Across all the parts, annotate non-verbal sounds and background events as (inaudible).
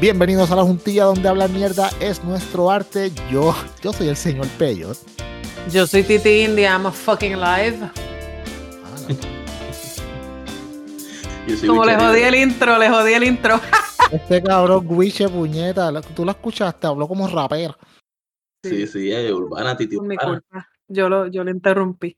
Bienvenidos a la juntilla donde hablar mierda es nuestro arte. Yo, yo soy el señor Peyot. Yo soy Titi India, I'm a fucking live. Ah, (laughs) no. Yo soy Como le jodí el intro, le jodí el intro. (laughs) Este cabrón, Guiche, puñeta. la- Tú lo escuchaste, habló como rapero. Sí, sí, es urbana, Titi mi Urbana. culpa. Yo lo, yo lo interrumpí.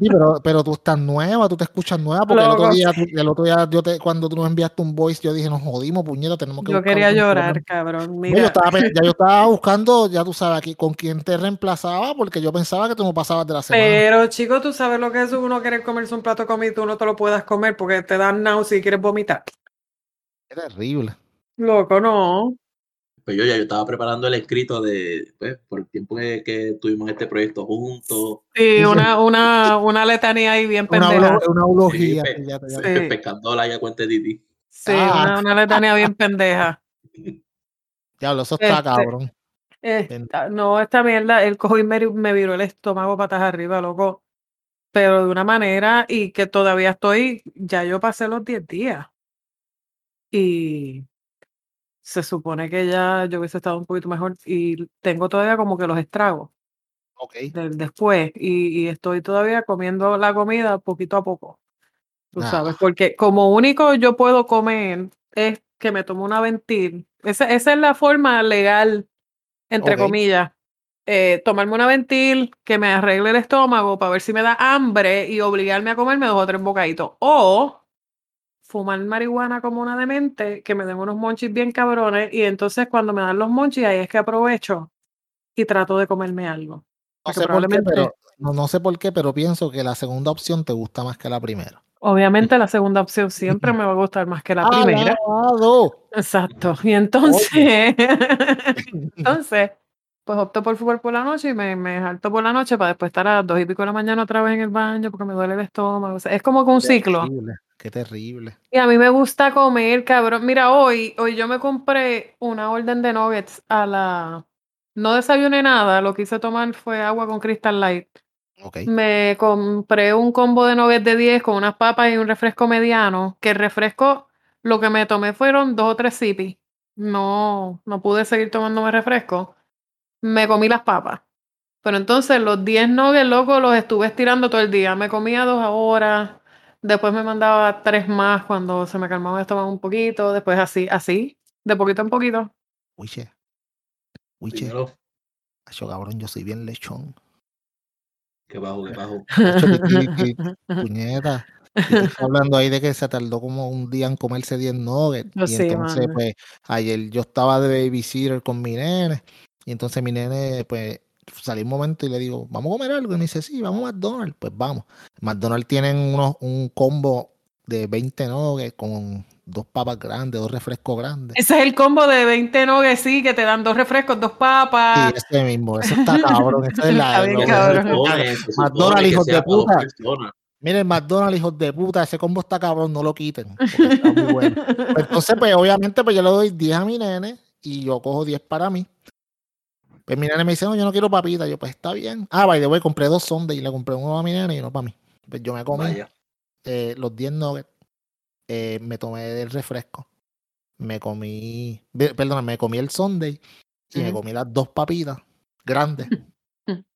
Pero, pero tú estás nueva, tú te escuchas nueva, porque el otro día, el otro día yo te, cuando tú nos enviaste un voice, yo dije, nos jodimos, puñeta, tenemos que Yo quería llorar, programa". cabrón. No, yo Mira, estaba, ya yo (laughs) estaba buscando, ya tú sabes, aquí con quién te reemplazaba, porque yo pensaba que tú no pasabas de la semana. pero chico, tú sabes lo que es uno querer comerse un plato de comida y tú no te lo puedas comer porque te dan náusea y quieres vomitar. Es terrible. Loco, no. Pues yo ya yo estaba preparando el escrito de, pues, por el tiempo que, que tuvimos este proyecto juntos, Sí, una, una, una letanía ahí bien pendeja. una eulogía. Sí, sí, ya te- ya sí. ya Ah. una, una letanía bien pendeja. (laughs) Diablo, eso está Este, cabrón. Esta- no, esta mierda, el cojo y me, me viró el estómago patas arriba, loco. Pero de una manera y que todavía estoy, ya yo pasé los 10 días. Y se supone que ya yo hubiese estado un poquito mejor y tengo todavía como que los estragos Ok. del después y, y estoy todavía comiendo la comida poquito a poco. Tú Ah. sabes, porque como único yo puedo comer es que me tomo una ventil. Esa, esa es la forma legal, entre Ok. comillas. eh, tomarme una ventil que me arregle el estómago para ver si me da hambre y obligarme a comerme dos o tres bocaditos. O fumar marihuana como una demente, que me den unos monchis bien cabrones y entonces cuando me dan los monchis ahí es que aprovecho y trato de comerme algo. No sé, por qué, probablemente- pero, no, no sé por qué, pero pienso que la segunda opción te gusta más que la primera. Obviamente la segunda opción siempre me va a gustar más que la (laughs) primera. Exacto. Y entonces, (laughs) entonces, pues opto por fútbol por la noche y me, me salto por la noche para después estar a las dos y pico de la mañana otra vez en el baño porque me duele el estómago. O sea, es como que un ciclo. Terrible, Qué terrible. Y a mí me gusta comer, cabrón. Mira, hoy, hoy yo me compré una orden de nuggets a la... No desayuné nada, lo que hice tomar fue agua con Crystal Light. Ok. Me compré un combo de nuggets de 10 con unas papas y un refresco mediano, que el refresco, lo que me tomé fueron dos o tres sipis. No, no pude seguir tomándome refresco. Me comí las papas. Pero entonces los 10 nuggets, loco, los estuve estirando todo el día. Me comía dos horas, después me mandaba tres más cuando se me calmaba el estómago un poquito, después así, así, de poquito en poquito. Uiche. Uiche. Dímelo, Acho, cabrón, yo soy bien lechón. que bajo, que bajo. (laughs) Puñeta. Hablando ahí de que se tardó como un día en comerse 10 nuggets. Yo y sí, entonces, mano. pues, ayer yo estaba de babysitter con mi nene. Y entonces mi nene, pues, salí un momento y le digo, ¿vamos a comer algo? Y me dice, sí, vamos a McDonald's. Pues vamos. McDonald's tienen unos, un combo de 20 nuggets con dos papas grandes, dos refrescos grandes. Ese es el combo de 20 nuggets, sí, que te dan dos refrescos, dos papas. Sí, ese mismo, eso está cabrón. Esa es la, bien cabrón. McDonald's, hijos de puta. Miren, McDonald's, hijos de puta, ese combo está cabrón, no lo quiten. (laughs) Está muy bueno. Pues entonces, pues obviamente, pues yo le doy 10 a mi nene y yo cojo 10 para mí. Pues mi nene me dice, no, yo no quiero papita. Yo, pues está bien. Ah, by the way, compré dos sondes y le compré uno a mi nene y uno para mí. Pues yo me comí eh, los 10 nuggets. eh, me tomé el refresco. Me comí, perdona, me comí el sundae y me comí las dos papitas grandes. (laughs)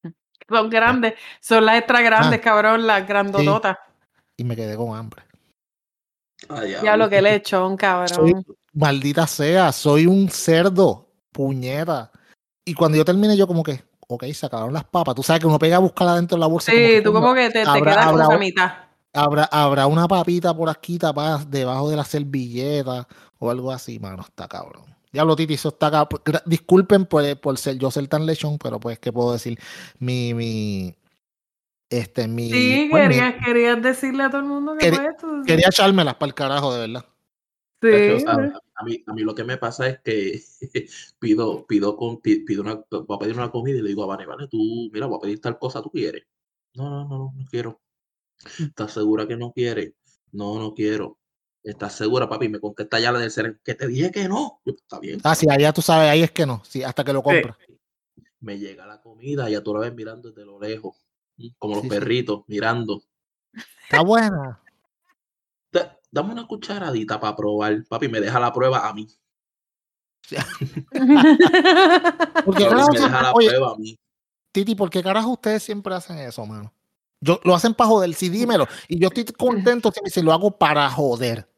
Son grandes, son las extra grandes, Ah. cabrón, las grandototas. y me quedé con hambre. Ah, Ya lo que le echó, cabrón. Soy, maldita sea, soy un cerdo, puñeta. Y cuando yo terminé, yo como que, ok, se acabaron las papas. Tú sabes que uno pega a buscarla dentro de la bolsa. como Sí, que, tú como que te, quedas con la mitad. ¿Habrá, habrá una papita por aquí tapada debajo de la servilleta o algo así, mano, está cabrón. Diablo, Titi, eso está cabrón. Gra- Disculpen por, por ser yo ser tan lechón, pero pues, ¿qué puedo decir? Mi, mi, este, mi... Sí, pues, mi- querías, querías decirle a todo el mundo que fue esto. quería echármelas para el carajo, de verdad. Sí, Tacho, a, a mí, a mí lo que me pasa es que (laughs) pido, pido, con, pi- pido una, voy a pedir una comida y le digo a Vane, Vane, tú, mira, voy a pedir tal cosa, ¿tú quieres? No, no, no, no quiero. ¿Estás segura que no quieres? No, no quiero. ¿Estás segura, papi? Me contesta ya la del ser que te dije que no. Yo, Está bien. Ah, sí, allá tú sabes, ahí es que no, sí, hasta que lo compras. Me llega la comida, ya tú la ves mirando desde lo lejos, mm, como los sí. perritos, mirando. Está buena. Da- dame una cucharadita para probar. Papi, me deja la prueba a mí. (laughs) Porque carajo, me deja la oye, prueba a mí. Titi, ¿por qué carajo ustedes siempre hacen eso, mano? Yo, lo hacen para joder, sí, dímelo. Y yo estoy contento si, si lo hago para joder.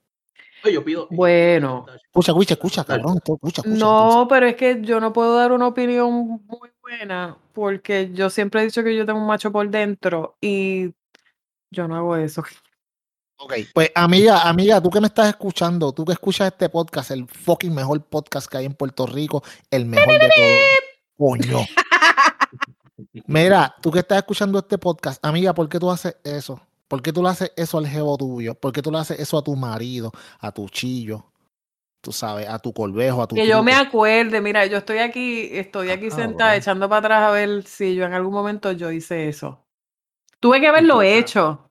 Yo pido. Bueno. Escucha, escucha, escucha, cabrón. escucha. No, pero es que yo no puedo dar una opinión muy buena porque yo siempre he dicho que yo tengo un macho por dentro y yo no hago eso. (laughs) Ok, pues amiga, amiga, tú que me estás escuchando, tú que escuchas este podcast, el fucking mejor podcast que hay en Puerto Rico, el mejor de todos. Coño. (laughs) Mira, tú que estás escuchando este podcast, amiga, ¿por qué tú haces eso? ¿Por qué tú le haces eso al jevo tuyo? ¿Por qué tú le haces eso a tu marido, a tu chillo? Tú sabes, a tu colvejo, a tu Que yo me acuerde, mira, yo estoy aquí, estoy Ah, aquí cabrón. sentada echando para atrás a ver si yo en algún momento yo hice eso. Tuve que haberlo Pica. hecho,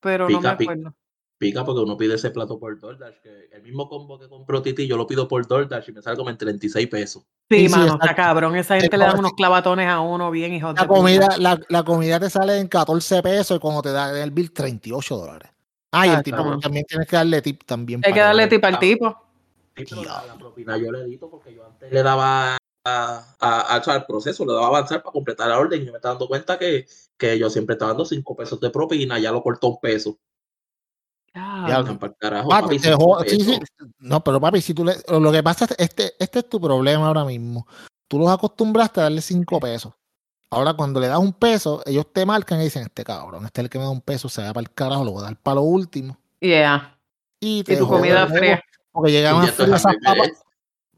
pero no me Pica, pica. acuerdo. Pica porque uno pide ese plato por DoorDash. Que el mismo combo que compró Titi, yo lo pido por DoorDash y me sale como en 36 pesos. Sí, mano, está cabrón. Esa Es gente le dan como unos clavatones a uno bien, hijos de La puta. comida, la, la comida te sale en 14 pesos y cuando te da el bill 38 dólares. Ah, y el tipo también tienes que darle tip también. Hay que darle tip al tipo. Sí, pero la, la propina yo le edito porque yo antes le daba a, a- a- al proceso, le daba a avanzar para completar la orden y yo me estaba dando cuenta que, que yo siempre estaba dando 5 pesos de propina, ya lo cortó un peso. Ya, carajo, papi, jodas, sí, sí. No, pero papi, si tú le, lo que pasa es este, este es tu problema ahora mismo. Tú los acostumbraste a darle 5 pesos. Ahora, cuando le das un peso, ellos te marcan y dicen: Este cabrón, este es el que me da un peso, se va para el carajo, lo voy a dar para lo último. Yeah. Y te Y tu comida fría. Porque frías esas papas.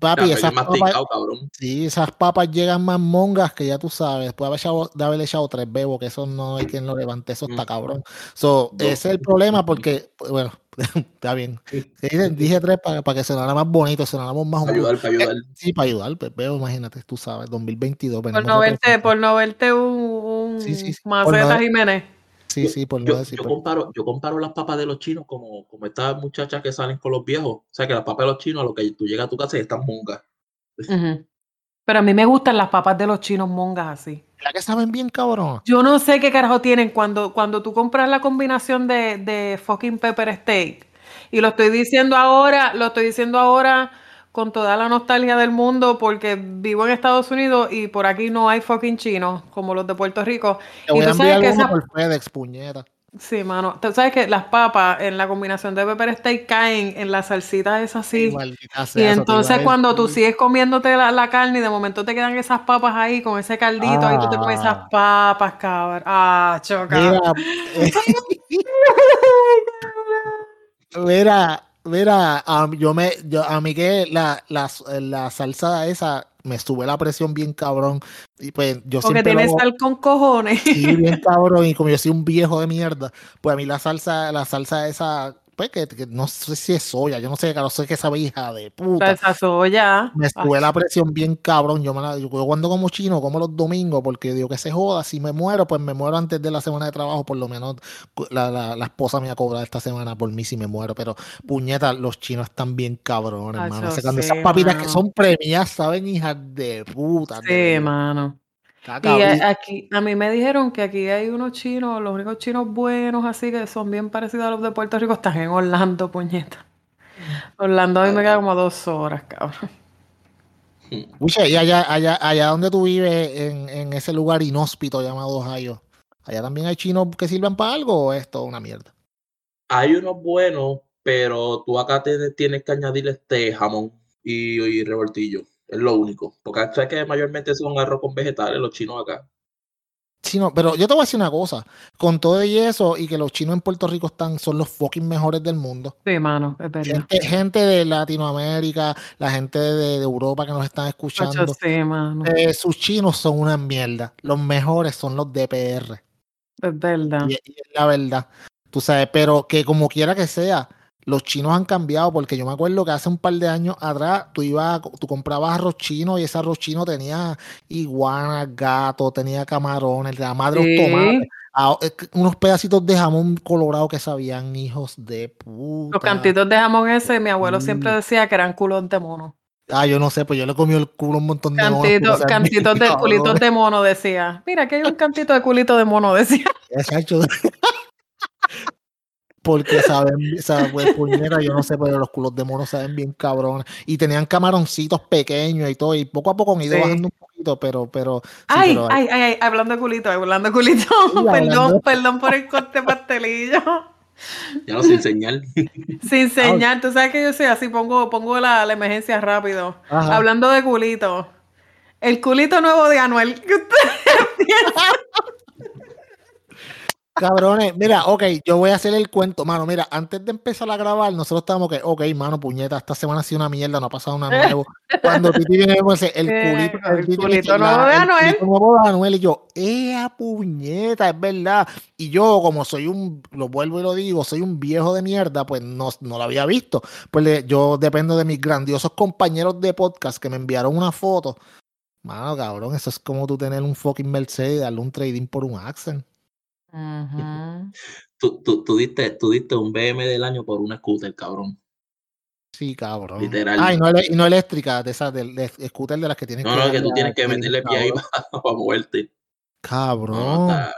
Papi, Café esas papas, masticado, cabrón. sí, esas papas llegan más mongas que ya tú sabes. Después de haber echado, de haberle echado tres bebos, que eso no hay quien lo levante, eso está Mm. cabrón. So, ese es el problema porque, pues, bueno, (laughs) está bien. Sí. Dije, tres para, para que sonara más bonito, sonáramos más Para ayudar, para ayudar. Sí, para ayudar, pues veo, imagínate, tú sabes, 2022. Por venimos no verte, por no verte un, un Sí, sí, sí. Por Maceta no- Jiménez. Sí, sí, por no Yo, yo comparo, yo comparo las papas de los chinos como, como estas muchachas que salen con los viejos. O sea, que las papas de los chinos, a lo que tú llegas a tu casa y están mongas. Ujú. Pero a mí me gustan las papas de los chinos mongas así. ¿Verdad que saben bien, cabrón? Yo no sé qué carajo tienen cuando, cuando tú compras la combinación de, de fucking pepper steak. Y lo estoy diciendo ahora, lo estoy diciendo ahora con toda la nostalgia del mundo porque vivo en Estados Unidos y por aquí no hay fucking chinos como los de Puerto Rico. Te Y a tú sabes que esa- por FedEx, puñeta. Sí, mano. Tú sabes que las papas en la combinación de pepper steak caen en la salsita esa así. Y entonces cuando tú sigues comiéndote la, la carne y de momento te quedan esas papas ahí con ese caldito, ahí tú te comes esas Ah. papas, cabrón. Ah, choca. Mira, (laughs) (laughs) mira, mira, mí- yo me, yo, a mí que la, la, la salsa esa me sube la presión bien cabrón. Y pues yo Porque siempre hago- sal con cojones. Sí, bien (laughs) cabrón, y como yo soy un viejo de mierda, pues a mí la salsa, la salsa esa, pues que, que no sé si es soya, yo no sé, no sé qué sabe hija de puta. Salsa soya. Me sube la presión bien cabrón. Yo, me la, yo cuando como chino, como los domingos, porque digo que se joda. Si me muero, pues me muero antes de la semana de trabajo. Por lo menos la, la, la esposa me va a cobrar esta semana por mí si me muero. Pero puñeta, los chinos están bien cabrones, Acho, hermano. Sí, esas papitas que son premias, ¿saben? Hijas de puta. Sí, verdad. Y a- aquí, a mí me dijeron que aquí hay unos chinos, los únicos chinos buenos así que son bien parecidos a los de Puerto Rico, están en Orlando, puñeta. Orlando a mí me queda como dos horas, cabrón. Uche, y allá, allá, allá donde tú vives, en, en ese lugar inhóspito llamado Ohio, ¿allá también hay chinos que sirvan para algo o es todo una mierda? Hay unos buenos, pero tú acá tienes, tienes que añadir este jamón y, y revoltillo. Es lo único. Porque sabes que mayormente son arroz con vegetales los chinos acá. Sí, no, pero yo te voy a decir una cosa, con todo y eso, y que los chinos en Puerto Rico están, son los fucking mejores del mundo. Sí, mano, es verdad. Gente, gente de Latinoamérica, la gente de, de Europa que nos están escuchando, sí, mano, eh, sus chinos son una mierda. Los mejores son los DPR. es verdad. Y, y es la verdad. Tú sabes, pero que como quiera que sea, los chinos han cambiado porque yo me acuerdo que hace un par de años atrás tú ibas, tú comprabas arroz chino y ese arroz chino tenía iguanas, gatos, tenía camarones, la madre Sí. los tomates, ah, eh, unos pedacitos de jamón colorado que sabían hijos de puta. Los cantitos de jamón ese, mi abuelo siempre Mm. decía que eran culos de mono. Ah, yo no sé, pues yo le comí el culo un montón de monos, (laughs) Cantitos, de (laughs) culitos de mono, decía. Mira, aquí hay un cantito de culito de mono, decía. exacto. (laughs) Porque saben, saben pues, puñera, yo no sé, pero los culos de mono saben bien cabrones. Y tenían camaroncitos pequeños y todo, y poco a poco han ido Sí. bajando un poquito, pero, pero. sí, Ay, pero ay, ay, ay, hablando de culito, hablando de culito. (laughs) perdón, perdón por el corte pastelillo. Ya no sin señal. (laughs) Sin señal, tú sabes que yo soy así, pongo, pongo la, la emergencia rápido. Ajá. Hablando de culito. El culito nuevo de Anuel. ¿Qué ustedes (laughs) piensan? Cabrones, mira, ok, yo voy a hacer el cuento, mano. Mira, antes de empezar a grabar, nosotros estábamos que, ok, mano, puñeta, esta semana ha sido una mierda, no ha pasado una (laughs) nuevo. Cuando Titi viene, pues, el Eh, culito, el culito nuevo de el Anuel. culito nuevo de Anuel, y yo, ¡ea puñeta! Es verdad. Y yo, como soy un, lo vuelvo y lo digo, soy un viejo de mierda, pues no, no lo había visto. Pues le- yo dependo de mis grandiosos compañeros de podcast que me enviaron una foto. Mano, cabrón, eso es como tú tener un fucking Mercedes y darle un trading por un Accent. Tú, tú, tú, diste, tú diste un BM del año por una scooter, cabrón. Sí, cabrón. Literal. Ah, y no, y no eléctrica, de esas, del de scooter de las que tienes No, no, que tú tienes que meterle pie ahí para, para (laughs) moverte. Cabrón. No, no, está-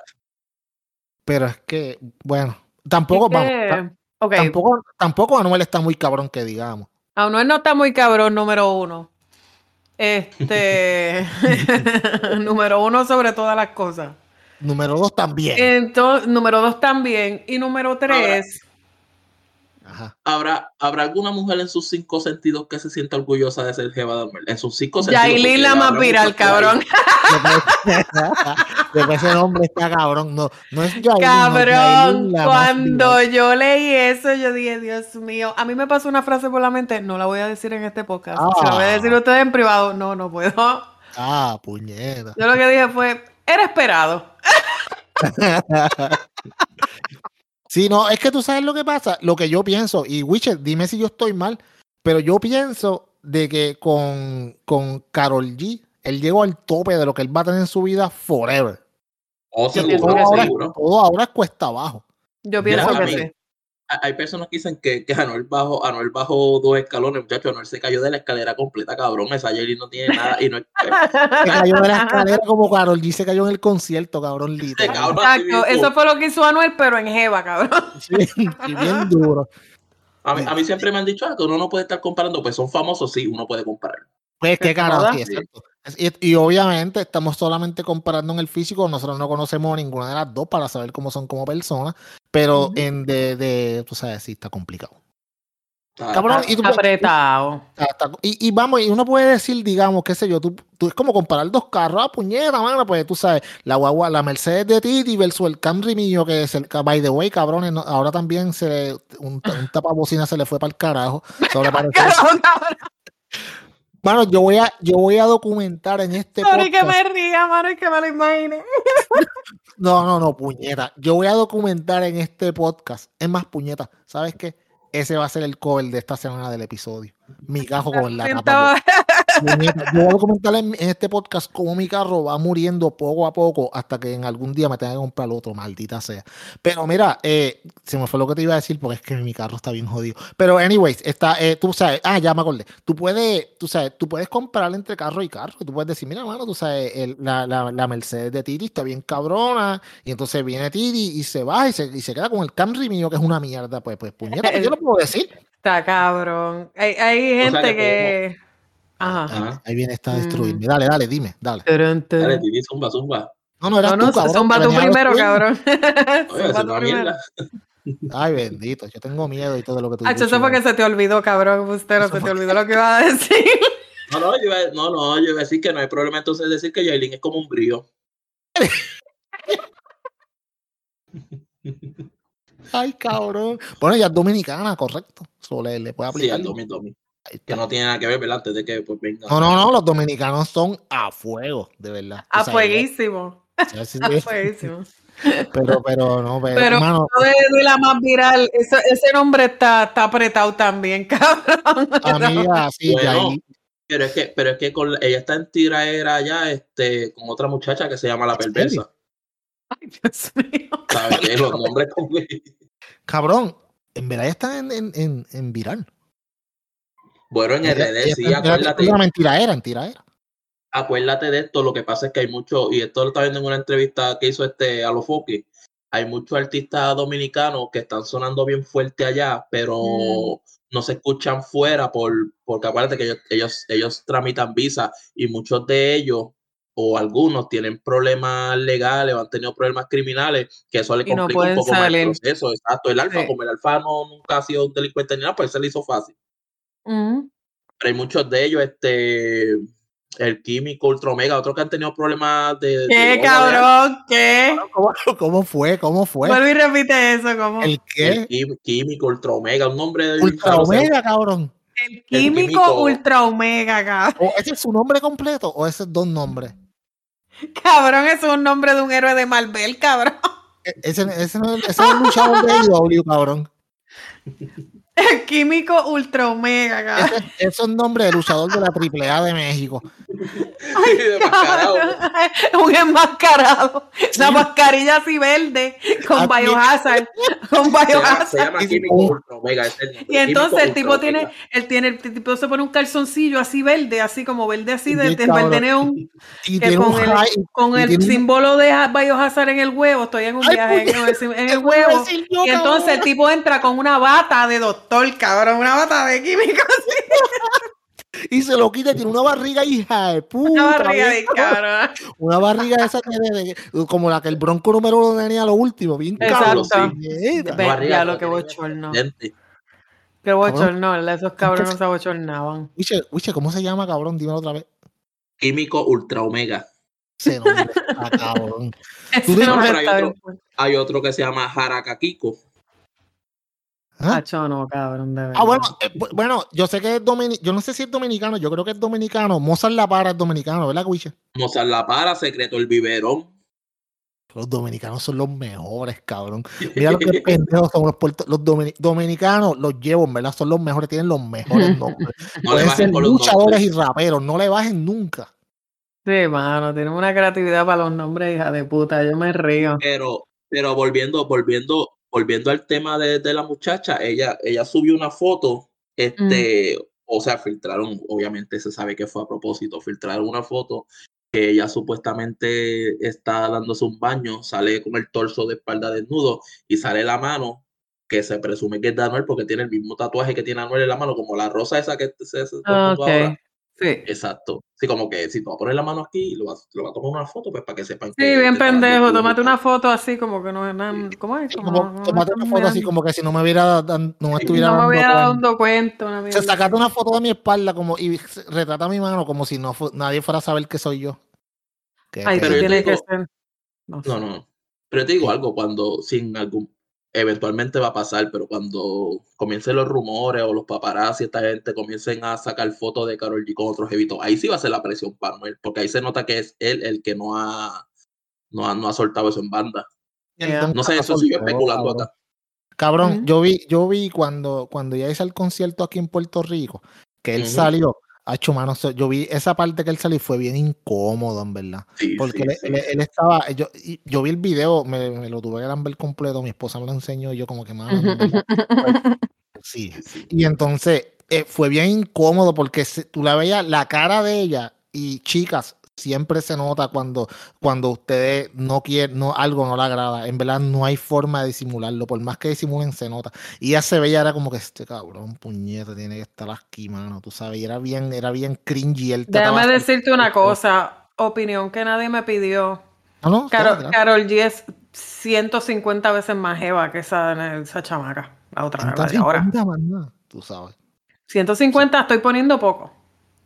Pero es que, bueno, tampoco, vamos, que- tampoco, tampoco Anuel está muy cabrón que digamos. Anuel no está muy cabrón, número uno. (laughs) Este, (laughs) número uno sobre todas las cosas. Número dos también. Entonces, número dos también. Y número tres, Ajá. ¿Habrá, ¿Habrá alguna mujer en sus cinco sentidos que se sienta orgullosa de ser jeva de? En sus cinco sentidos. Yailin la más habrá viral, cabrón. Después (laughs) ese nombre está cabrón. No, no es Yailin, Cabrón, cuando yo leí eso, yo dije, Dios mío, a mí me pasó una frase por la mente, no la voy a decir en este podcast, se la voy a decir a ustedes en privado, no, no puedo. Ah, puñeta. Yo lo que dije fue, era esperado. Sí, no, es que tú sabes lo que pasa, lo que yo pienso, y Witcher, dime si yo estoy mal, pero yo pienso de que con, con Carol G, él llegó al tope de lo que él va a tener en su vida forever. Oh, seguro, Todo que ahora, seguro. todo ahora es cuesta abajo. Yo pienso que mí- sí. Hay- personas que dicen que, que Anuel, bajó, Anuel bajó dos escalones, muchachos. Anuel se cayó de la escalera completa, cabrón. Esa Yailin no tiene nada. Y no es Se cayó de la escalera como Carol G se cayó en el concierto, cabrón, literal. cabrón. Exacto, eso fue lo que hizo Anuel, pero en Jeva, cabrón. Sí, y bien duro. A mí, a mí siempre me han dicho ah, que uno no puede estar comparando, pues son famosos, sí, uno puede comparar. Pues qué joda. sí, exacto. Y, y obviamente estamos solamente comparando en el físico, nosotros no conocemos a ninguna de las dos para saber cómo son como personas, pero en de, de, tú sabes, sí está complicado. Está- Cabrón, y tú Apretado. Está- está- y, y vamos, y uno puede decir, digamos, qué sé yo, tú, tú es como comparar dos carros, ah, puñeta, mano, pues tú sabes, la guagua, la Mercedes de Titi versus el Camry mío, que es el, by the way, cabrones, no- ahora también se le, un, un tapabocina se le fue (laughs) para el carajo. Sobre. Mano, yo voy a, yo voy a documentar en este Sorry que podcast- me ría, mano, y que me lo imagine. (laughs) No, no, no, puñeta. Yo voy a documentar en este podcast. Es más, puñeta. ¿Sabes qué? Ese va a ser el cover de esta semana del episodio. Mi cajo con la tapa. Yo voy a documentar en, en este podcast cómo mi carro va muriendo poco a poco hasta que en algún día me tenga que comprar otro, maldita sea. Pero mira, eh, se me fue lo que te iba a decir porque es que mi carro está bien jodido. Pero anyways, está, eh, tú sabes, ah, ya me acordé. Tú puedes, tú sabes, tú puedes comprar entre carro y carro. Tú puedes decir, mira, mano, tú sabes, el- la, la, la Mercedes de Titi está bien cabrona. Y entonces viene Titi y se va y se, y se queda con el Camry mío que es una mierda. Pues, pues, puñeta, yo lo puedo decir. Está cabrón. Hay, hay gente que que. Ajá. Ajá. Ahí viene esta a Mm. destruirme. Dale, dale, dime, dale. Dale, Titi, zumba, zumba. No, no, eras No, no, tú, cabrón. zumba tú primero, destruirme. cabrón. (laughs) Oye, Zumba tú primero. Ay, bendito, yo tengo miedo y todo lo que tú Ah, eso fue que se te olvidó, cabrón. Usted no Eso se te olvidó lo que iba a decir. (laughs) No, no, yo iba, no, no, yo iba a decir que no hay problema entonces decir que Yailin es como un brío. (laughs) Ay, cabrón. Bueno, ella es dominicana, correcto. Eso le, le puede Sí, aplicar. al Domi Domi. Ahí Que no tiene nada que ver, ¿verdad? Antes de que pues venga. No, no, no, los dominicanos son a fuego, de verdad. A sabes, fueguísimo. sí, sí, (laughs) A sí, fueguísimo. Pero, pero, no, pero, Pero hermano, de, de la más viral, eso- ese nombre está, está apretado también, (laughs) cabrón. amiga, sí, Bueno. Yailin. Pero es que, pero es que con, ella está en tiraera ya este, con otra muchacha que se llama La Perversa. Ay, Dios mío. (laughs) ¿Sabes? Que los nombres con- Cabrón, en verdad están en, en, en, en viral. Bueno, en RD, sí, está acuérdate. una mentira era, en tiraera. acuérdate de esto, lo que pasa es que hay mucho, y esto lo está viendo en una entrevista que hizo este a los Foques, hay muchos artistas dominicanos que están sonando bien fuerte allá, pero Mm. no se escuchan fuera por, porque acuérdate que ellos, ellos, ellos tramitan visa y muchos de ellos o algunos tienen problemas legales o han tenido problemas criminales, que eso le no complica un poco más el proceso. Exacto, el alfa, Sí. como el alfa no, nunca ha sido un delincuente ni nada, pues se le hizo fácil. Ujú. Pero hay muchos de ellos, este, el químico, ultra omega, otros que han tenido problemas de... ¿Qué, de cabrón? ¿Qué? ¿Cómo, (laughs) cómo fue? ¿Cómo fue? Vuelve y repite eso, ¿cómo? ¿El El, El qué? quí- químico, ultra omega, un nombre de Ultra Omega, cabrón. químico, químico. ultra omega, cabrón. ¿O ese es su nombre completo o ese es dos nombres? (laughs) Cabrón, eso es un nombre de un héroe de Marvel, cabrón. E- Ese, ese, no es- ese es el luchador de AEW, cabrón. El químico ultra omega, cabrón. Ese, ese es el nombre del luchador de la AAA de México. Un enmascarado. La mascarilla así verde con biohazard. Con Se llama, se biohazard. llama Sí, químico sí. ultra omega. es el nombre, Y entonces el tipo ultra tiene, omega. él tiene, el tipo se pone un calzoncillo así verde, así como verde así de, de verde neón, que con el, high- con el símbolo de ha- Biohazard en el huevo, estoy en un Ay, viaje en el, en huevo. yo, Y entonces el tipo entra con una bata de doctor, cabrón, una bata de químico, (laughs) y se lo quita y tiene una barriga hija de puta. una barriga bien de cabrón. Una barriga esa que como la que el bronco número uno tenía lo último, bien Exacto. Ve- Barriga, ya lo que bochorno. Que bochorno, esos cabrones Entonces- se bochornaban. Wiche, Wiche, ¿cómo se llama, cabrón? Dímelo otra vez. Químico ultra omega. Ese nombre está cabrón. (laughs) Hay otro-. Hay otro que se llama Jarakakiko. ¿Ah? Acho, no, cabrón, de verdad. Ah, bueno, eh, bu- bueno, yo sé que es dominicano, yo no sé si es dominicano, yo creo que es dominicano. Mozart La Para es dominicano, ¿verdad, Wiche? Mozart La Para, Secreto el Biberón. Los dominicanos son los mejores, cabrón. Mira lo que pendejos son los, puerto- los domini- dominicanos, los llevo, en ¿verdad? Son los mejores, tienen los mejores (laughs) nombres. No le Pueden bajen ser luchadores nombres. y raperos, no le bajen nunca. Sí, mano, tienen una creatividad para los nombres, hija de puta, yo me río. Pero, pero volviendo, volviendo, volviendo al tema de, de la muchacha, ella, ella subió una foto, este, o sea, filtraron, obviamente se sabe que fue a propósito, filtraron una foto que ella supuestamente está dándose un baño, sale con el torso de espalda desnudo y sale la mano que se presume que es de Anuel porque tiene el mismo tatuaje que tiene Anuel en la mano, como la rosa esa que se, se el mundo ahora. Sí. Exacto. Sí, como que si tú vas a poner la mano aquí y lo vas, lo vas a tomar una foto, pues para que sepan Sí, que bien dando pendejo, tómate una foto así como que no es nada, ¿cómo es? Como, tómate una foto así como que si no me hubiera no me estuviera No me dando hubiera cuenta. dado cuenta una O sea, sacate una foto de mi espalda como y retrata mi mano como si no fu- nadie fuera a saber que soy yo. Qué Ay, Pero tú yo te tienes que ser. No. No, no. Pero te digo algo, cuando sin algún eventualmente va a pasar, pero cuando comiencen los rumores o los paparazzi, esta gente comiencen a sacar fotos de Karol G con otros evitos, ahí sí va a ser la presión para Manuel, porque ahí se nota que es él el que no ha, no ha, no ha soltado eso en banda. Yeah. No sé, eso sigo soltó, especulando acá. Cabrón, yo vi, yo vi cuando, cuando ya hice el concierto aquí en Puerto Rico, que él salió, Hacho, mano, yo vi esa parte que él salió y fue bien incómodo, en verdad. Sí, Porque sí, él, sí, él- sí. él estaba, yo, yo vi el video, me, me lo tuve que ver completo, mi esposa me lo enseñó y yo como que, mano, (laughs) sí. Y entonces eh, fue bien incómodo porque se- tú la veías la cara de ella y chicas, siempre se nota cuando, cuando ustedes no quieren, no, algo no le agrada. En verdad no hay forma de disimularlo, por más que disimulen se nota. Y ella se veía, era como que este cabrón, puñete, tiene que estar aquí, mano, tú sabes, y era bien, era bien cringy. Él Déjame de- decirte una cosa, opinión que nadie me pidió. No, no, Carol, Carol G es 150 veces más jeva que esa, esa chamaca, la otra, la de 150 ahora. tú sabes. 150 estoy poniendo poco.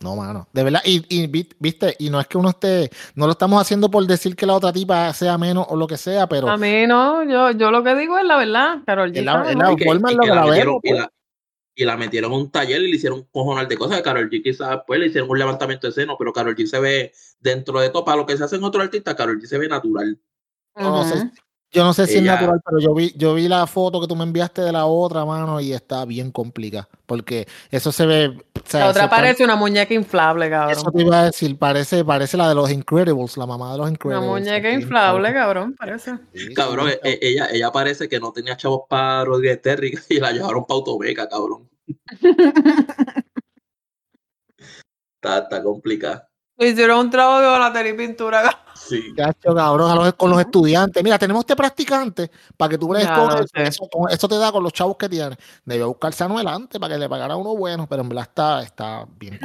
No, mano. De verdad, y, y vi- viste, y no es que uno esté, no lo estamos haciendo por decir que la otra tipa sea menos o lo que sea, pero A mí no, yo, yo lo que digo es la verdad. Carol G Es la- la Y que- forma en y la que que la metieron- vemos, y la- y la metieron a un taller y le hicieron un cojonal de cosas. Carol G quizás pues le hicieron un levantamiento de seno, pero Carol G se ve dentro de todo, para lo que se hacen otros artistas, Carol G se ve natural. no sé. Yo no sé si Ella- es natural, pero yo vi, yo vi la foto que tú me enviaste de la otra mano y está bien complicada, porque eso se ve, o sea, La otra eso pare- parece una muñeca inflable, eso cabrón. te iba a decir, parece, parece la de los Incredibles, la mamá de los Una Incredibles. muñeca así, inflable, cabrón, parece. sí, sí, Cabrón, e- ella, ella parece que no tenía chavos para Rodríguez Terry (laughs) y la llevaron para Autobeca, cabrón. (laughs) Está, está complicada. Hicieron un trabajo de batería y pintura. Sí. Cabrón, a los- con los estudiantes. Mira, tenemos este practicante para que tú con lo eso, sé. eso, eso te da con los chavos que tienes. Debió buscarse a Anuel antes para que le pagara uno bueno, pero en verdad está, está bien.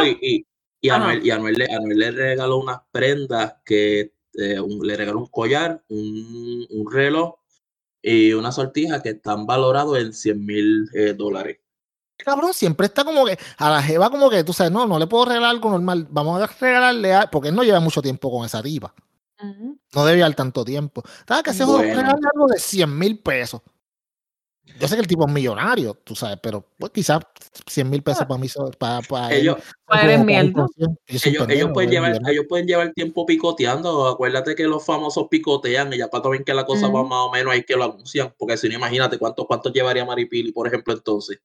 Oh, y, y. Anuel, y Anuel le, Anuel le regaló unas prendas que eh, un- le regaló un collar, un, un reloj y una sortija que están valorados en 100 mil eh, dólares. Cabrón, siempre está como que a la jeva como que tú sabes, no, no le puedo regalar algo normal, vamos a regalarle a, porque él no lleva mucho tiempo con esa. Ujú. No debe dar tanto tiempo. ¿Sabes que se Bueno. regalarle algo de 100 mil pesos? Yo sé que el tipo es millonario, tú sabes, pero pues quizás 100 mil pesos para mí, son- para, para Ellos, él es como mierda. 400. Yo soy un ellos, ellos, pueden llevar, ellos pueden llevar tiempo picoteando. Acuérdate que los famosos picotean y ya para ven que la cosa va más o menos hay que lo anuncian. Porque si no, imagínate cuánto, cuánto llevaría Maripili, por ejemplo, entonces.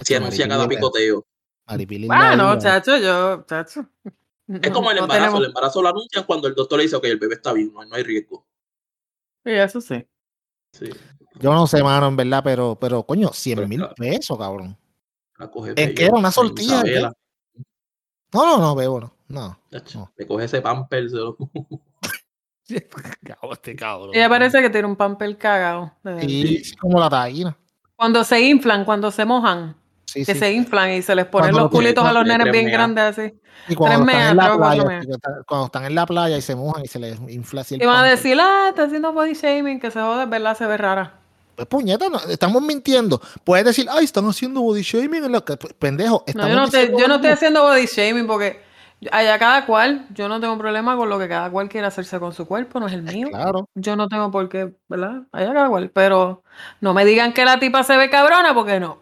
Si Chacho, anuncia cada picoteo. Es Bueno, chacho, yo, chacho. Es como el No embarazo. tenemos- El embarazo lo anuncian cuando el doctor le dice, ok, el bebé está bien, no, hay- no hay riesgo. Sí, eso sí. Sí, Yo no sé, mano, en verdad, pero, pero coño, 100 Pero mil claro. pesos, cabrón. la coge ¿En bello, qué era? ¿Una sortilla. No, no, no, bebo, no. No. Le coge ese pamper. se lo- este cabrón. Ella parece que tiene un papel cagado. Sí, sí, como la taína. Cuando se inflan, cuando se mojan, Sí, que sí. se inflan y se les ponen Cuando los culitos a los nenes bien grandes así. Y cuando Tres están playa, cuando están en la playa y se mojan y se les infla así el Y van a decir, ah, está haciendo body shaming, que se jode, ¿verdad? Se ve rara. Pues puñeta, no, estamos mintiendo. Puedes decir, ay, están haciendo body shaming en la que pues, pendejo. No, yo no, te- yo no estoy haciendo body shaming porque allá cada cual, yo no tengo problema con lo que cada cual quiera hacerse con su cuerpo, no es el mío. Claro. Yo no tengo por qué, ¿verdad? Allá cada cual. Pero no me digan que la tipa se ve cabrona porque no.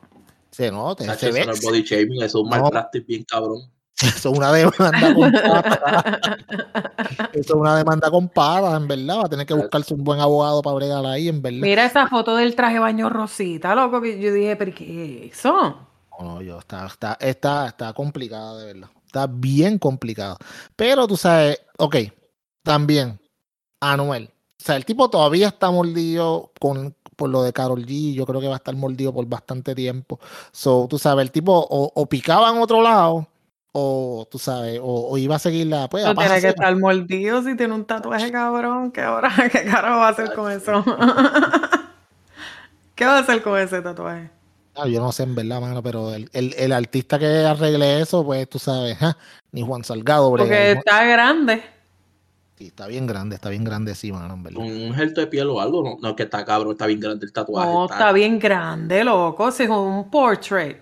Se nota, se eso ve. no es body shaming, eso es un No. malpractice bien cabrón. Eso es una demanda con (laughs) patas. Eso es una demanda con patas, en verdad. Va a tener que buscarse un buen abogado para bregar ahí, en verdad. Mira esa foto del traje baño rosita, loco, que yo dije, ¿pero qué es eso? No, no, yo, está, está, está, está complicada, de verdad. Está bien complicado. Pero tú sabes, ok, también, Anuel. O sea, el tipo todavía está mordido con, por lo de Carol G. Yo creo que va a estar mordido por bastante tiempo. So, tú sabes, el tipo o, o picaba en otro lado, o tú sabes, o, o iba a seguir la. Pues, No tiene que estar mordido si tiene un tatuaje cabrón. ¿Qué ahora? (laughs) ¿Qué carajo va a hacer con eso? (laughs) ¿Qué va a hacer con ese tatuaje? Ah, yo no sé en verdad, mano, pero el, el, el artista que arregle eso, pues tú sabes, ni Juan Salgado, Porque está grande. Sí, está bien grande, está bien grande, sí, mano, en verdad. Un gesto de piel o algo, no, no que está cabrón, está bien grande el tatuaje. No, está bien grande, loco. Si es un portrait.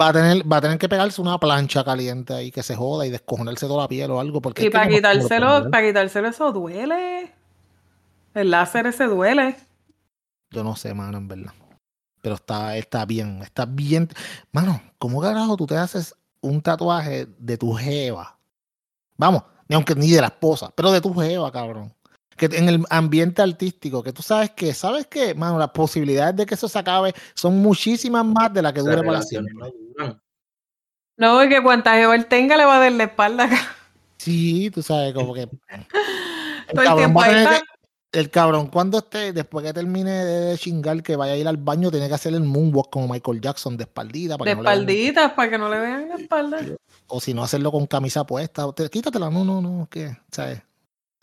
Va a tener, va a tener que pegarse una plancha caliente ahí que se joda y descojonarse toda la piel o algo. Porque Y para no quitárselo, para quitárselo eso duele. El láser ese duele. Yo no sé, mano, en verdad. Pero está, está bien, está bien. Mano, ¿cómo carajo tú te haces un tatuaje de tu jeva? Vamos, aunque ni de la esposa, pero de tu jeva, cabrón. Que en el ambiente artístico, que tú sabes que, ¿sabes qué? Mano, las posibilidades de que eso se acabe son muchísimas más de las que dure para siempre. No duran. No, y que cuanta jeva él tenga le va a dar la espalda acá. Sí, tú sabes, como que. El (laughs) Todo el cabrón, tiempo va a ahí tener está. que- el cabrón, cuando esté, después que termine de chingar, que vaya a ir al baño, tiene que hacer el moonwalk como Michael Jackson de espaldita. Para De que no espalditas para que no le vean la espalda. o si no, hacerlo con camisa puesta. Te- Quítatela, no, no, no, ¿qué? ¿Sabes?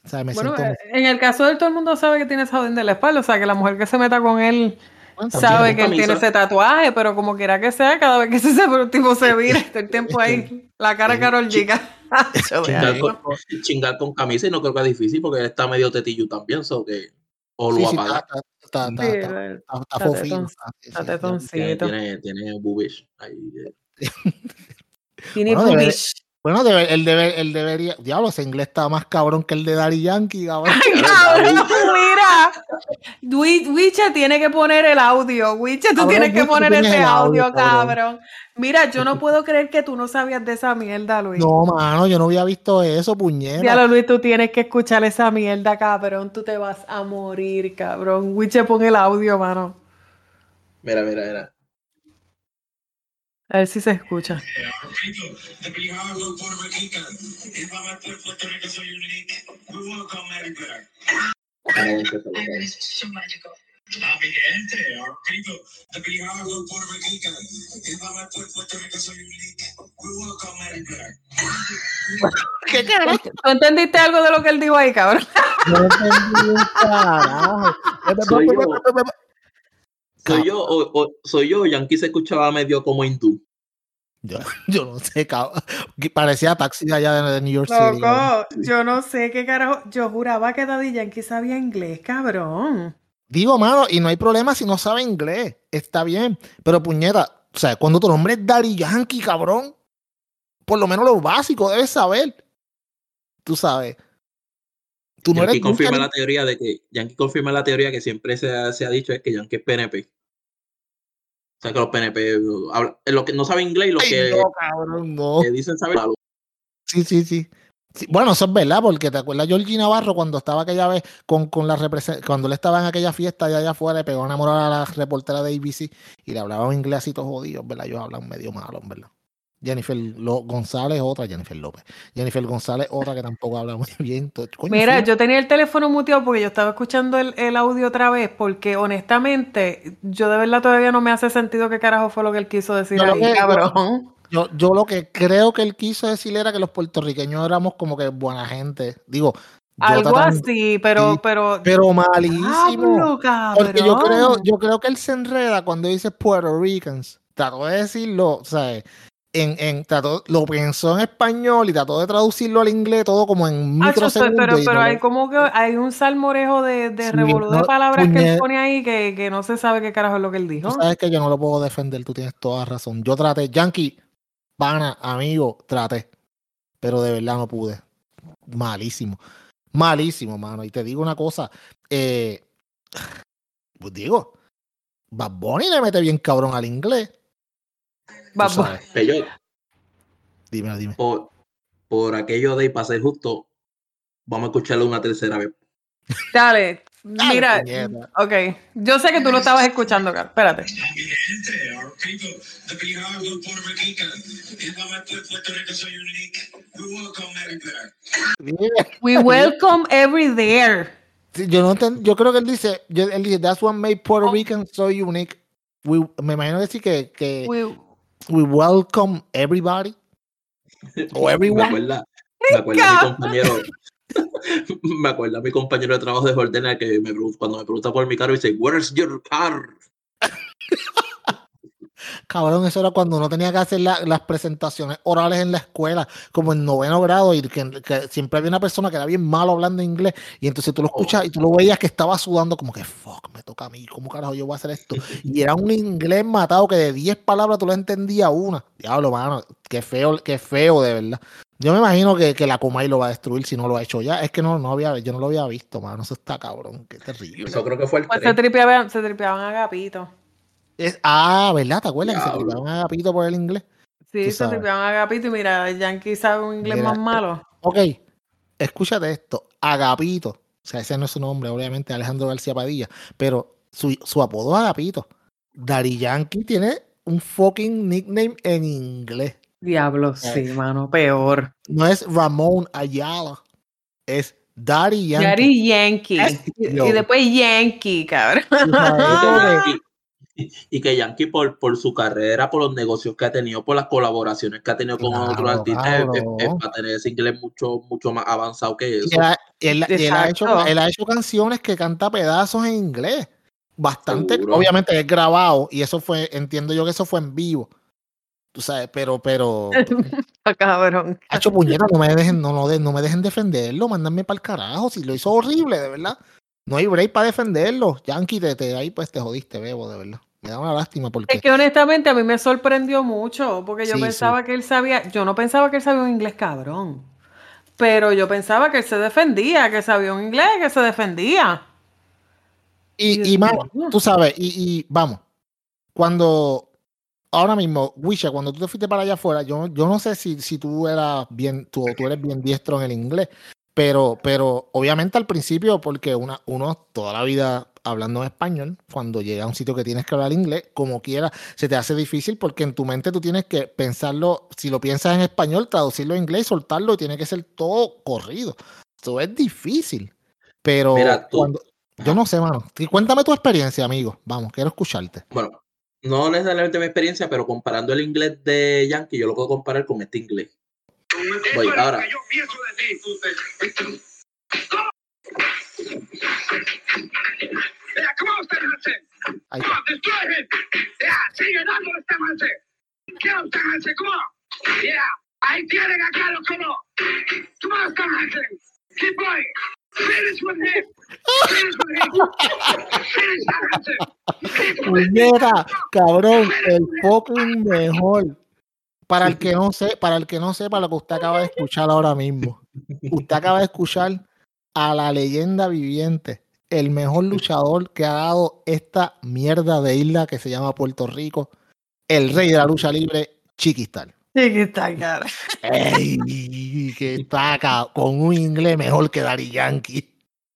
¿Sabes? Me Bueno, siento. en el caso de él, todo el mundo sabe que tiene esa orden de la espalda. O sea, que la mujer que se meta con él Bueno, también. sabe que él tiene ese tatuaje, pero como quiera que sea, cada vez que (laughs) ese tipo se vira, está el tiempo ahí, la cara Carol G. (laughs) Chingar con, chingar con camisa y no creo que es difícil porque él está medio tetillo también, so que o lo Sí, va a sí, pagar. está, está, está, Sí, está, está, el- está, está está fofito, tetón- está- sí, está sí, Tiene, tetoncito. tiene, tiene boobish ahí. (laughs) Tiene Bueno, debe- boobish. Bueno, debe, él, debe, él debería. Diablo, ese inglés está más cabrón que el de Daddy Yankee, cabrón. Cabrón, mira. Wi- Wiche tiene que poner el audio. Wiche, tú Cabrón, tienes que poner ese audio, audio, cabrón. cabrón. Mira, yo no puedo creer que tú no sabías de esa mierda, Luis. No, mano, yo no había visto eso, puñeta. Diablo, Luis, tú tienes que escuchar esa mierda, cabrón. Tú te vas a morir, cabrón. Wiche, pon el audio, mano. Mira, mira, mira. A ver si se escucha. The Bihago Puerto Rican. If I'm at Puerto Rico, so unique. We welcome everybody. Vamos a empezar. A mi gente, our people. The Bihago Puerto Rican. If I'm at Puerto Rico, so unique. We welcome everybody. ¿Qué carajo? ¿Tú entendiste algo de lo que él dijo ahí, cabrón? No entendí un carajo. Soy yo. ¿Soy yo o, o- soy yo? Yankee se escuchaba medio como hindú. Yo, (laughs) yo no sé, cabrón. Parecía taxi allá de, New York City. Loco, yo no sé qué carajo. Yo juraba que Daddy Yankee sabía inglés, cabrón. Digo, mano, y no hay problema si no sabe inglés. Está bien. Pero puñeta, o sea, cuando tu nombre es Daddy Yankee, cabrón, por lo menos lo básico debes saber. Tú sabes. Tú no Yankee eres confirma la teoría de que Yankee confirma la teoría que siempre se ha, se ha dicho es que Yankee es PNP. O sea que los PNP hablan- lo que no saben inglés y Ay, que, no, cabrón, no. que dicen saber malo. Sí, sí, sí. Sí, Bueno, eso es verdad, porque te acuerdas Georgie Navarro cuando estaba aquella vez con, con la cuando él estaba en aquella fiesta allá, allá afuera, le pegó a enamorar a la reportera de ABC y le hablaba en inglés así todo jodido, ¿verdad? Ellos hablan medio malo, ¿verdad? Jennifer Lo- González, otra, Jennifer López. Jennifer González, otra que tampoco habla muy (laughs) bien. Coño, Mira, yo tenía el teléfono muteado porque yo estaba escuchando el, el audio otra vez, porque honestamente, yo de verdad todavía no me hace sentido qué carajo fue lo que él quiso decir ahí, que- cabrón. yo, yo lo que creo que él quiso decir era que los puertorriqueños éramos como que buena gente. Digo, Algo así, pero, pero. pero malísimo. Porque yo creo, yo creo que él se enreda cuando dice Puerto Ricans. Trató de decirlo, o sea, en, en, trató, lo pensó en español y trató de traducirlo al inglés todo como en Ah, microsegundos. pero, y pero no hay lo- como que hay un salmorejo de, de Sí, revolú de no, palabras que él pone ahí que, que no se sabe qué carajo es lo que él Tú dijo. sabes que yo no lo puedo defender, tú tienes toda razón. Yo traté, Yankee, pana, amigo, traté. Pero de verdad no pude. Malísimo. Malísimo, mano. Y te digo una cosa. Eh, pues digo, Bad Bunny le mete bien cabrón al inglés. Sabes. Que yo, Dime, dime. por, por aquello de, y para ser justo, vamos a escucharlo una tercera vez. Dale, Dale, mira, puñeta. ok, yo sé que tú lo estabas escuchando, Carl, espérate. Welcome. We welcome every there. Sí, yo no enten- yo creo que él dice, yo- él dice, that's what made Puerto Oh. Rican so unique. We- me imagino decir que, que We, we welcome everybody. O Me everyone. acuerda, me acuerda a mi compañero, (laughs) me acuerda a mi compañero de trabajo de Jordana que me, cuando me pregunta por mi carro dice, Where's your car? Cabrón, eso era cuando uno tenía que hacer la- las presentaciones orales en la escuela, como en noveno grado, y que, que siempre había una persona que era bien malo hablando inglés, y entonces tú lo escuchas y tú lo veías que estaba sudando, como que fuck, me toca a mí, ¿cómo carajo yo voy a hacer esto? Y era un inglés matado que de 10 palabras tú lo entendías una. Diablo, mano, qué feo, qué feo, de verdad. Yo me imagino que, que la Comay lo va a destruir si no lo ha hecho ya. Es que no, no había, yo no lo había visto, mano. Eso está cabrón, qué terrible. Eso creo que fue el pues se 3. tripeaban, se tripeaban a Agapito. Es- ah, ¿verdad? ¿Te acuerdas que se Diablo. tripaban a Agapito por el inglés? Sí, se tripeaban a Agapito y mira, Yankee sabe un inglés Mira, más malo. Ok, escúchate esto. Agapito. O sea, ese no es su nombre, obviamente, Alejandro García Padilla. Pero su, su apodo es Agapito. Dari Yankee tiene un fucking nickname en inglés. Diablo, sí, mano, peor. No es Ramón Ayala. Es Dari Yankee. Daddy Yankee. Es- Y, y después Yankee, cabrón. (laughs) Y, que Yankee por, por su carrera, por los negocios que ha tenido, por las colaboraciones que ha tenido con Claro, otros artistas, es- es- es claro. para tener ese inglés mucho, mucho más avanzado que y eso. él, ha- él- y él ha hecho, él ha hecho canciones que canta pedazos en inglés. Bastante, Seguro. obviamente es grabado y eso fue, entiendo yo que eso fue en vivo. Tú sabes, pero, pero, (laughs) Ah, cabrón. Hacho puñeta, no me dejen, no, no, de- no me dejen defenderlo, mándenme para el carajo. Si lo hizo horrible, de verdad. No hay break para defenderlo. Yankee, te, te- ahí pues te jodiste, bebo, de verdad. Me da una lástima porque. Es que honestamente a mí me sorprendió mucho, porque yo Sí, sí. pensaba que él sabía, yo no pensaba que él sabía un inglés cabrón, pero yo pensaba que él se defendía, que sabía un inglés, que se defendía. Y, y mano, mío. tú sabes, y, y vamos, cuando ahora mismo, Wisha, cuando tú te fuiste para allá afuera, yo, yo no sé si, si tú eras bien, tú, tú eres bien diestro en el inglés, pero, pero obviamente al principio, porque una, uno toda la vida hablando en español, cuando llega a un sitio que tienes que hablar inglés, como quiera, se te hace difícil porque en tu mente tú tienes que pensarlo, si lo piensas en español, traducirlo en inglés, soltarlo y tiene que ser todo corrido. Eso es difícil. Pero Mira, tú- cuando, yo no sé, mano. Cuéntame tu experiencia, amigo. Vamos, quiero escucharte. Bueno, no necesariamente mi experiencia, pero comparando el inglés de Yankee, yo lo puedo comparar con este inglés. Voy, es lo ahora. que yo pienso de ti. Yeah, come on, Stan Hansen. Ahí Come está. on, destroy him. Yeah, sigue dándole Stan Hansen. Get him, Stan Hansen, come on. Yeah, ahí tienen a Carlos Colón. Come on, Stan Hansen. Keep going. Finish with him. Finish with him. Finish Stan Hansen. Cabrón, el fucking mejor. Para el que no sé, para el que no sepa lo que usted acaba de escuchar ahora mismo. Usted acaba de escuchar a la leyenda viviente, el mejor luchador que ha dado esta mierda de isla que se llama Puerto Rico, el rey de la lucha libre, Chiquistal. Está cara. ¡Ey! Que está acá con un inglés mejor que Dari Yankee.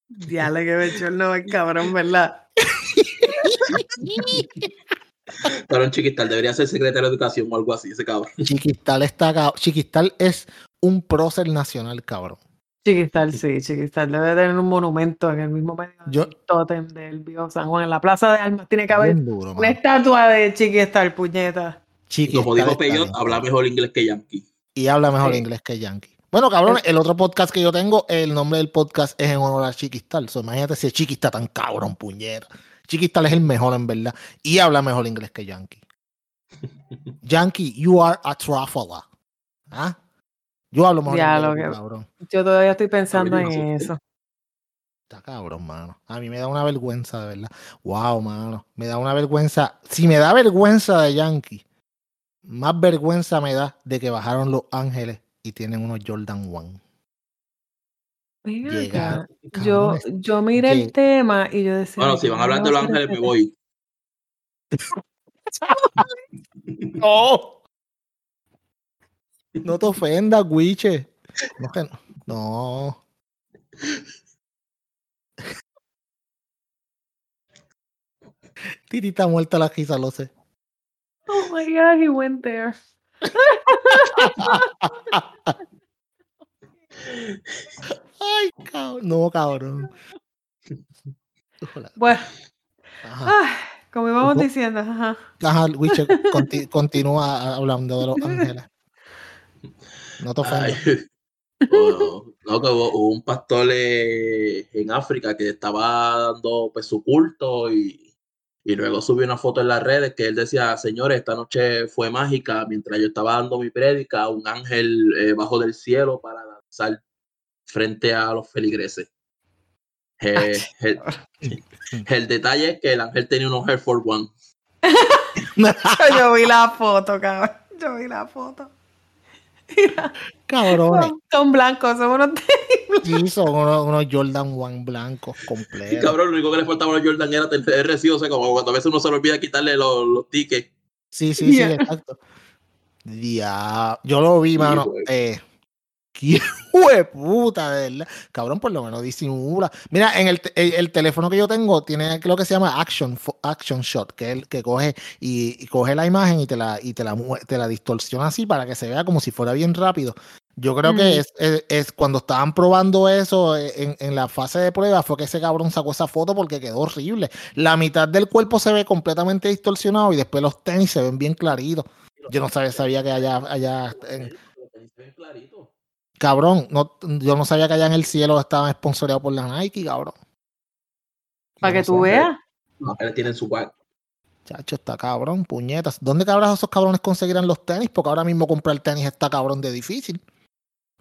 Diale que me echó el no cabrón, ¿verdad? Cabrón chiquital, debería ser secretario de educación o algo así, ese cabrón. Chiquistal está acá. Chiquistal es un prócer nacional, cabrón. Chiquistal, sí, Chiquistal debe tener un monumento en el mismo medio Yo- del tótem del Bio San Juan, en la Plaza de Armas. Tiene que haber duro, una estatua de Chiquistal, puñeta. Y Chiquistal como dijo está Peyot, habla mejor inglés que Yankee. Y habla mejor Sí. inglés que Yankee. Bueno, cabrón, el otro podcast que yo tengo, el nombre del podcast es en honor a Chiquistal. So, imagínate si el Chiquistal tan cabrón, puñera. Chiquistal es el mejor en verdad. Y habla mejor inglés que Yankee. (laughs) Yankee, you are a traveler. ¿Ah? Yo hablo mejor Ya, inglés lo que tú, que- cabrón. Yo todavía estoy pensando en eso. Está cabrón, mano. A mí me da una vergüenza, de verdad. Wow, mano. Me da una vergüenza. Si me da vergüenza de Yankee, más vergüenza me da de que bajaron Los Ángeles y tienen unos Jordan One. Llegaron, acá, Yo, yo miré el tema y yo decía. Bueno, "Ay, si van a hablar de ¿cómo Los Ángeles, me voy. (laughs) No. No te ofendas, Guiche. No, que no. no. Titi está muerta la risa, lo sé. Oh my god, he went there. Ay, cabrón. No, cabrón. Hola. Bueno, Ajá. ah, como íbamos diciendo, ajá. Ajá, Wiche, conti- continúa hablando de los (laughs) ángeles. No te ofendas. Ay, (laughs) no, que hubo, hubo un pastor eh, en África que estaba dando pues, su culto y, y luego subió una foto en las redes que él decía, señores, esta noche fue mágica, mientras yo estaba dando mi prédica, un ángel eh, bajo del cielo para danzar frente a los feligreses. Eh, el, el detalle es que el ángel tenía unos Air Force One. (laughs) Yo vi la foto, cabrón. Yo vi la foto. Mira, Cabrones. son, son blancos, son unos (laughs) Sí, son unos, unos Jordan One blancos completos. cabrón, lo único que le faltaba a los Jordan era tener el recibo, o sea, como cuando a veces uno se le olvida quitarle los, los tickets. Sí, sí, sí, Yeah. exacto. Ya, yo lo vi, Sí, mano. güey. Eh, (laughs) qué hueputa, de verdad. Cabrón, por lo menos disimula. Mira, en el, el, el teléfono que yo tengo tiene lo que se llama Action, action Shot, que es el que coge y, y coge la imagen y te la, y te la, mue- te la distorsiona así para que se vea como si fuera bien rápido. Yo creo Mm. que es, es- es cuando estaban probando eso en, en la fase de prueba fue que ese cabrón sacó esa foto porque quedó horrible. La mitad del cuerpo se ve completamente distorsionado y después los tenis se ven bien claritos. Yo no sabía, sabía que allá, allá en- cabrón, no, yo no sabía que allá en el cielo estaban esponsoreados por la Nike, cabrón. Para Yo que no tú veas. No, él tiene su guay. Chacho, está cabrón, puñetas. ¿Dónde cabrón esos cabrones conseguirán los tenis? Porque ahora mismo comprar tenis está cabrón de difícil.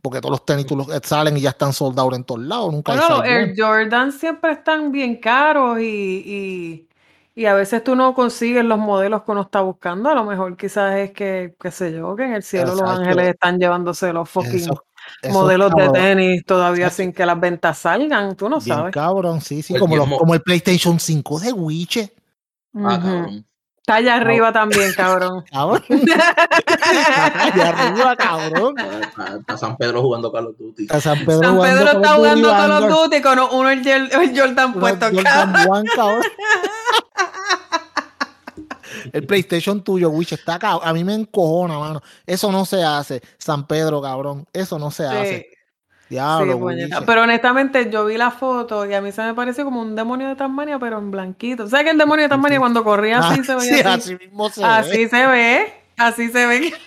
Porque todos los tenis tú los, salen y ya están soldados en todos lados. Nunca hay Bueno, los Air. Jordan siempre están bien caros y, y, y a veces tú no consigues los modelos que uno está buscando. A lo mejor quizás es que, qué sé yo, que en el cielo los ángeles están llevándose los fucking Esos- modelos de tenis todavía sin que las ventas salgan. Tú no Bien sabes. cabrón, sí, sí, Pues como, los- como el PlayStation 5 de Wiche. Ah, cabrón. Está allá arriba también, cabrón. (laughs) Cabrón. (laughs) Allá arriba, cabrón. Está, está San Pedro jugando Call of Duty. A San Pedro, San jugando Pedro Call está jugando Call of. Duty con uno el, el Jordan Unos puesto, Jordan cabrón. One, cabrón. (laughs) El PlayStation tuyo, Wiche, está cabrón. A mí me encojona, mano. Eso no se hace. San Pedro, cabrón. Eso no se hace. Sí, Diablo, sí. Wiche. Pero honestamente, yo vi la foto y a mí se me pareció como un demonio de Tasmania, pero en blanquito. ¿Sabes que el demonio de Tasmania sí. cuando corría así Ah, (laughs) se sí, veía así? así mismo se ve. Así se ve, así se ve. (laughs)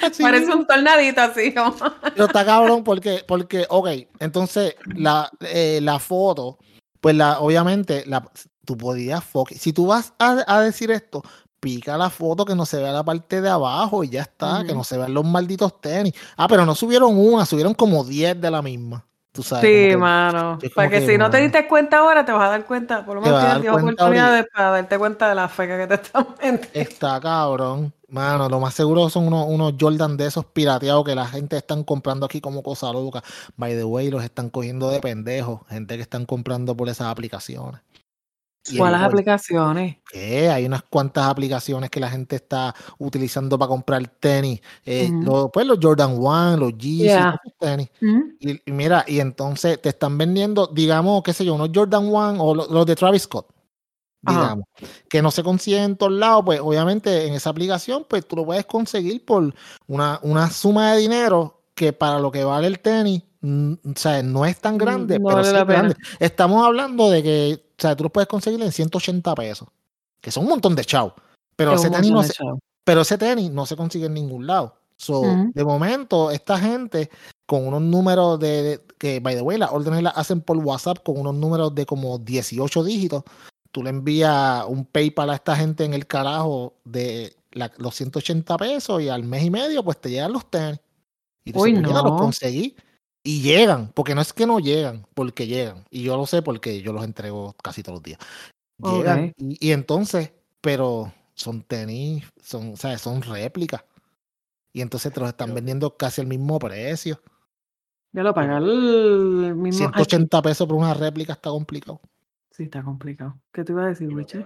Así Parece mismo. un tornadito así. como- Pero está cabrón porque, porque ok, entonces la, eh, la foto, pues la, obviamente, la, tú podías, si tú vas a, a decir esto, pica la foto que no se vea la parte de abajo y ya está, que no se vean los malditos tenis. Ah, pero no subieron una, subieron como 10 de la misma. Tú sabes. Sí, que- mano. Para que, que, si no te diste cuenta ahora, te vas a dar cuenta. Por lo menos tienes dar 10 cuenta oportunidades para darte cuenta de la feca que te están (laughs) vendiendo. Está cabrón. Mano, lo más seguro son unos, unos Jordan de esos pirateados que la gente están comprando aquí como cosa loca. By the way, los están cogiendo de pendejos. Gente que están comprando por esas aplicaciones. Y ¿Cuáles aplicaciones? Hay unas cuantas aplicaciones que la gente está utilizando para comprar tenis. Eh, los- pues los Jordan One, los Yeezy, Yeah. esos tenis. ¿Mm? Y, y mira, y entonces te están vendiendo, digamos, qué sé yo, unos Jordan One o lo- los, de Travis Scott, Ajá. digamos, que no se consiguen en todos lados, pues obviamente en esa aplicación, pues tú lo puedes conseguir por una, una suma de dinero que para lo que vale el tenis, mm, o sea, no es tan Mm, grande, no pero vale sí la es grande. pena. Estamos hablando de que, sea, tú lo puedes conseguir en 180 pesos, que son un montón de chao, pero Es ese tenis no se, pero ese tenis no se consigue en ningún lado. So, de momento, esta gente con unos números de, de- que, by the way, las órdenes las hacen por WhatsApp con unos números de como 18 dígitos. Tú le envías un PayPal a esta gente en el carajo de la- los 180 pesos y al mes y medio, pues te llegan los tenis. Y tú Uy, dices, "Puñeta, los no. conseguí. Y llegan, porque no es que no llegan, porque llegan. Y yo lo sé porque yo los entrego casi todos los días. Llegan. Y, y entonces, pero son tenis, son, ¿sabes? Son réplicas. Y entonces te los están vendiendo casi al mismo precio. Ya lo pagar el mismo. Ay, 180 pesos por una réplica está complicado. sí, está complicado. ¿Qué te iba a decir, Wiche?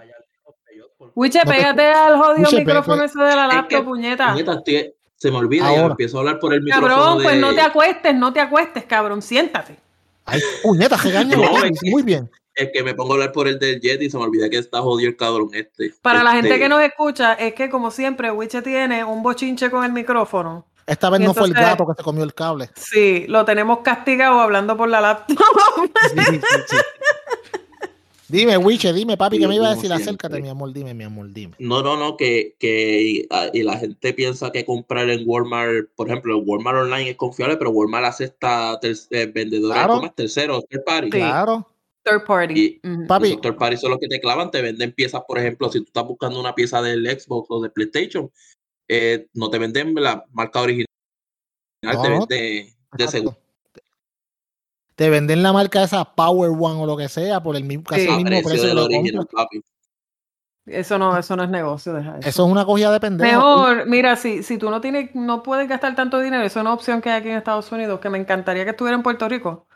Wiche, No te pégate al jodido Wiche, micrófono pe- ese de la Es laptop, que, puñeta. puñeta, estoy- se me olvida y Ahora. empiezo a hablar por el micrófono Cabrón, de... pues no te acuestes, no te acuestes, cabrón. Siéntate. Ay, puñeta, (laughs) regaña. No, Muy es que- Muy bien. Es que me pongo a hablar por el del Jet y se me olvida que está jodido el cabrón este. Para la gente Este, que nos escucha, es que como siempre, Wiche tiene un bochinche con el micrófono. Esta vez Y no fue el gato que se comió el cable. Sí, lo tenemos castigado hablando por la laptop. (laughs) Sí, sí, sí. Dime, Wiche, dime, papi, que me iba a decir? Acércate, mi amor, dime, mi amor, dime. No, no, no, que, que y, ah, y la gente piensa que comprar en Walmart, por ejemplo, Walmart online es confiable, pero Walmart acepta ter- eh, vendedores Claro. como terceros, third party. Sí. Claro. Third party. Y-. Papi, Los third party son los que te clavan, te venden piezas, por ejemplo, si tú estás buscando una pieza del Xbox o de PlayStation, eh, no te venden la marca original, No, te venden de seguro. Te venden la marca esa Power One o lo que sea por el mismo, casi Sí. el a mismo precio lo original. Eso no, eso no es negocio, deja eso. Eso es una cogida de pendejo. Mejor, mira, si, si tú no tienes, no puedes gastar tanto dinero, eso es una opción que hay aquí en Estados Unidos, que me encantaría que estuviera en Puerto Rico.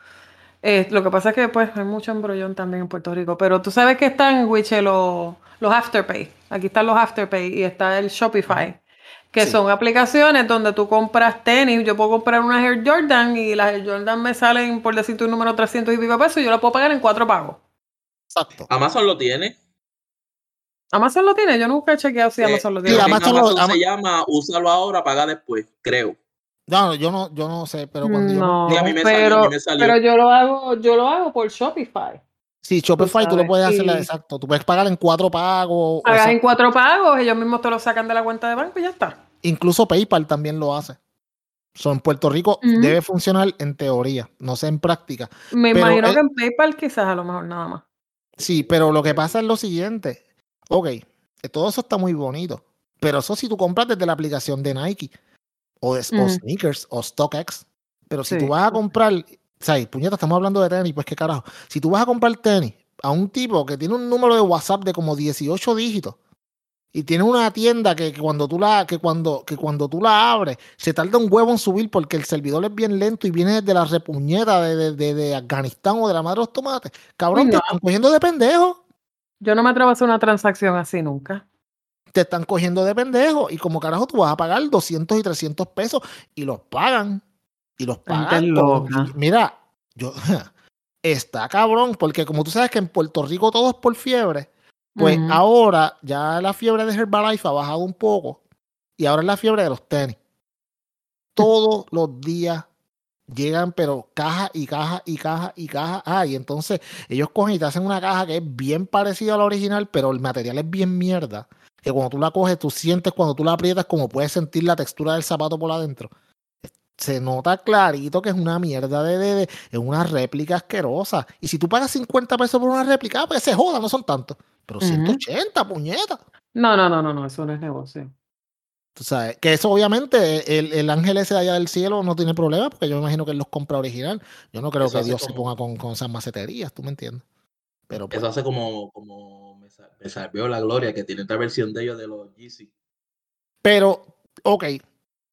Eh, lo que pasa es que pues hay mucho embrollón también en Puerto Rico, pero tú sabes que están, Wiche, los, los Afterpay. Aquí están los Afterpay y está el Shopify, que Sí. son aplicaciones donde tú compras tenis. Yo puedo comprar una Air Jordan y las Air Jordan me salen, por decirte un número, 300 y pico pesos y yo la puedo pagar en cuatro pagos. Exacto. Amazon lo tiene. Amazon lo tiene, yo nunca he chequeado si Eh, Amazon lo tiene. Amazon lo- Amazon Ama- se llama úsalo ahora, paga después, creo. No, yo no, yo no sé, pero cuando yo no, Sí, a mí me salió, a pero, mí me salió. pero yo lo hago, yo lo hago por Shopify. Sí, Shopify tú, lo puedes hacer exacto. Tú puedes pagar en cuatro pagos. o Pagas sea, en cuatro pagos, ellos mismos te lo sacan de la cuenta de banco y ya está. incluso PayPal también lo hace. So, en Puerto Rico debe funcionar en teoría, no sé en práctica. Me Pero imagino el- que en PayPal quizás a lo mejor nada más. Sí, pero lo que pasa es lo siguiente. Ok, eh, todo eso está muy bonito. Pero eso si tú compras desde la aplicación de Nike o de o Ujú. Sneakers o StockX. Pero si Sí. tú vas a comprar, o sea, puñeta, estamos hablando de tenis, pues qué carajo. Si tú vas a comprar tenis a un tipo que tiene un número de WhatsApp de como 18 dígitos y tiene una tienda que, que cuando tú la que cuando que cuando tú la abres se tarda un huevo en subir porque el servidor es bien lento y viene de la repuñeta de, de, de- de Afganistán o de la madre de los tomates. Cabrón, te están cogiendo de pendejo. Yo no me atrevo a hacer una transacción así nunca. te están cogiendo de pendejo y como carajo tú vas a pagar 200 y 300 pesos y los pagan y los loca. mira yo (laughs) está cabrón porque como tú sabes que en Puerto Rico todo es por fiebre pues ahora ya la fiebre de Herbalife ha bajado un poco y ahora es la fiebre de los tenis todos (laughs) los días llegan pero caja y caja y caja y caja ah y entonces ellos cogen y te hacen una caja que es bien parecida a la original pero el material es bien mierda que cuando tú la coges, tú sientes cuando tú la aprietas como puedes sentir la textura del zapato por adentro. Se nota clarito que es una mierda de, de, de es una réplica asquerosa. Y si tú pagas 50 pesos por una réplica, pues se joda, no son tantos. Pero Ujú. 180, puñeta. No, no, no, no, no, eso no es negocio. Tú sabes, que eso obviamente el, el ángel ese de allá del cielo no tiene problema porque yo me imagino que él los compra original. Yo no creo Eso que Dios se ponga con, con esas maceterías, ¿tú me entiendes? Pero pues, Eso hace como, como me, sa- me salvó la gloria, que tiene otra versión de ellos de los Yeezy. pero, ok,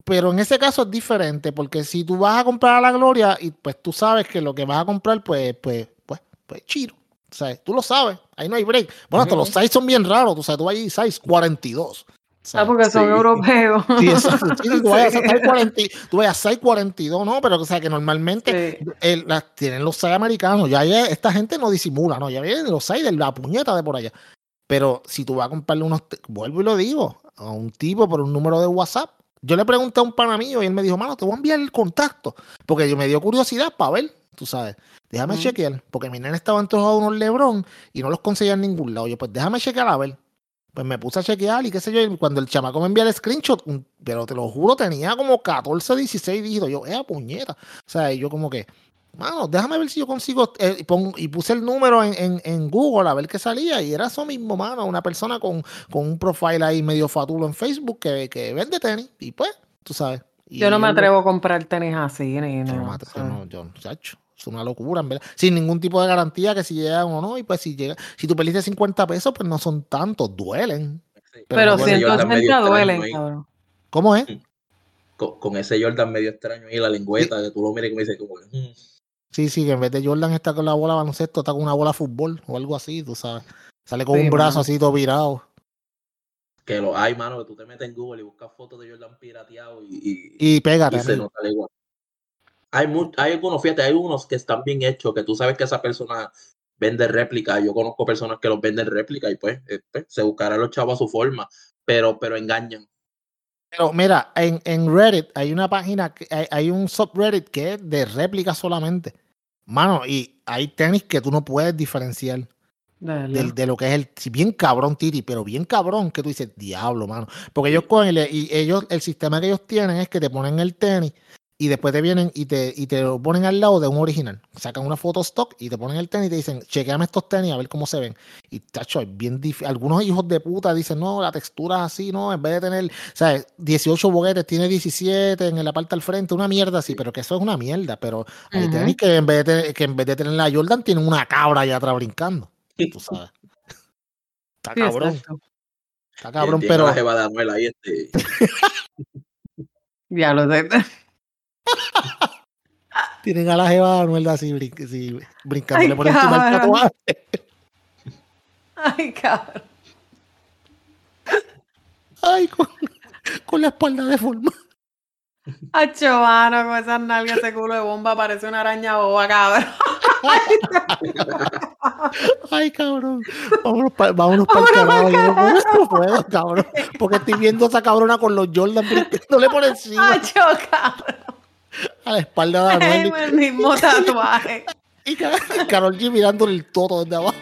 pero en ese caso es diferente porque si tú vas a comprar a la gloria y pues tú sabes que lo que vas a comprar pues, pues, pues, pues chiro. O sea, tú lo sabes, ahí no hay break. Bueno, hasta los size son bien raros, tú sabes, tú vas allí size 42. Ah, ¿sabes? porque son Sí. europeos. (laughs) Sí, exacto. Sí, tú vayas a Sí. size 40 tú vayas a size 42, ¿no? Pero o sea que normalmente el- tienen los 6 americanos. Ya, ya esta gente no disimula, ¿no? Ya vienen los 6 de la puñeta de por allá. Pero si tú vas a comprarle unos, vuelvo y lo digo, a un tipo por un número de WhatsApp. Yo le pregunté a un pana mío y él me dijo, mano, te voy a enviar el contacto. Porque yo me dio curiosidad para ver, tú sabes. Déjame chequear. Porque mi nene estaba antojado de unos Lebron y no los conseguía en ningún lado. Yo, pues déjame chequear a ver. Pues me puse a chequear y qué sé yo. Y cuando el chamaco me envía el screenshot, pero te lo juro, tenía como 14, 16 dígitos. Yo, eh, puñeta. O sea, y yo como que, mano, déjame ver si yo consigo. eh, y, pon- y puse el número en, en- en Google a ver qué salía. Y era eso mismo, mano. Una persona con, con un profile ahí medio fatulo en Facebook que, que vende tenis. Y pues, tú sabes. Y Yo no me atrevo a comprar tenis así, ni yo no, atre- yo no, yo, chacho, es una locura, en verdad. Sin ningún tipo de garantía que si llegan o no. Y pues si llega, si tú perdiste 50 pesos, pues no son tantos, duelen. Sí, Pero Pero no Jordan 180 medio extraño duelen, ahí, cabrón. ¿Cómo es? Con, con ese Jordan medio extraño ahí, la lengüeta, que tú lo mires y me dices como mm, Sí, sí, que en vez de Jordan está con la bola baloncesto, está con una bola de fútbol o algo así, tú sabes. Sale con Sí, un brazo mano. así todo virado. que lo hay, mano, que tú te metes en Google y buscas fotos de Jordan pirateado y, y, Y pégate. y se ¿no? nota la igual. Hay, mu- hay algunos, fíjate, hay unos que están bien hechos, que tú sabes que esa persona vende réplica. Yo conozco personas que los venden réplica y pues, eh, pues, se buscarán los chavos a su forma, pero, pero engañan. Pero mira, en, en Reddit hay una página, que, hay, hay un subreddit que es de réplica solamente. Mano, y hay tenis que tú no puedes diferenciar. De lo que es el bien cabrón Titi, pero bien cabrón que tú dices, diablo, mano. Porque ellos cogen y ellos, el sistema que ellos tienen es que te ponen el tenis y después te vienen y te, y te lo ponen al lado de un original. Sacan una foto stock y te ponen el tenis y te dicen, chequeame estos tenis a ver cómo se ven. Y tacho, es bien difícil. Algunos hijos de puta dicen, no, la textura es así, no, en vez de tener, ¿sabes? 18 boguetes, tiene 17 en la parte al frente, una mierda así, pero que eso es una mierda. Pero hay Ujú. tenis que en vez de, tener- que en vez de tener la Jordan, tienen una cabra allá atrás brincando. Tú sabes. Está Sí, cabrón, está cabrón, pero ahí, este, (laughs) Ya lo sé. Tienen a la jeva de Anuel así, brin- así, brincándole Ay, por encima del tatuaje. Ay, cabrón. Ay, con, con la espalda deformada. Acho, mano, con esas nalgas, ese culo de bomba parece una araña boba, cabrón. Ay, cabrón. Vámonos para vámonos el carajo. Yo no puedo, cabrón. Porque estoy viendo a esa cabrona con los Jordan brincándole por encima Acho, cabrón. A la espalda de Anuel. El mismo tatuaje. Y Ca- y Carol G mirándole el toto desde abajo.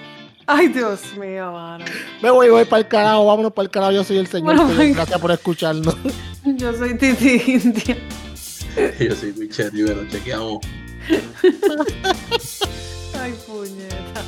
Ay, Dios mío, mano. Me voy, voy para el carajo. Vámonos para el carajo. Yo soy el señor. Bueno, Señor, (laughs) venga. Gracias por escucharnos. Yo soy Titi India. (laughs) yo soy Richard Rivero, chequeamos. Ay, puñeta.